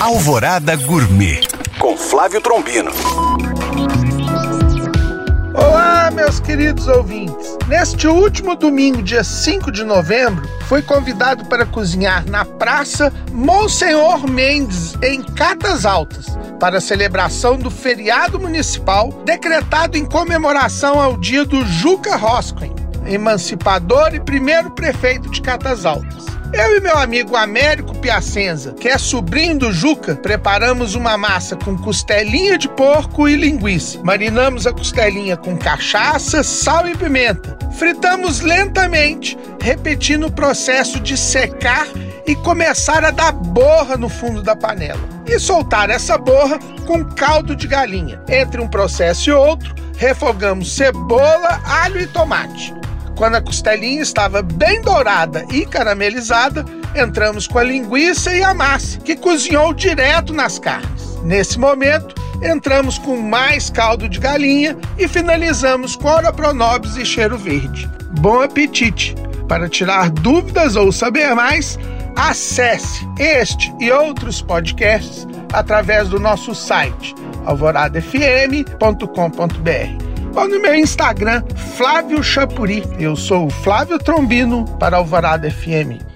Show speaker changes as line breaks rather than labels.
Alvorada Gourmet com Flávio Trombino.
Olá, meus queridos ouvintes. Neste último domingo, dia 5 de novembro, fui convidado para cozinhar na Praça Monsenhor Mendes, em Catas Altas, para a celebração do feriado municipal decretado em comemoração ao dia do Juca Rosquen, emancipador e primeiro prefeito de Catas Altas. Eu e meu amigo Américo Piacenza, que é sobrinho do Juca, preparamos uma massa com costelinha de porco e linguiça. Marinamos a costelinha com cachaça, sal e pimenta. Fritamos lentamente, repetindo o processo de secar e começar a dar borra no fundo da panela. E soltar essa borra com caldo de galinha. Entre um processo e outro, refogamos cebola, alho e tomate. Quando a costelinha estava bem dourada e caramelizada, entramos com a linguiça e a massa, que cozinhou direto nas carnes. Nesse momento, entramos com mais caldo de galinha e finalizamos com ora pronobis e cheiro verde. Bom apetite! Para tirar dúvidas ou saber mais, acesse este e outros podcasts através do nosso site alvoradafm.com.br ou no meu Instagram, Flávio Chapuri. Eu sou o Flávio Trombino para Alvorada FM.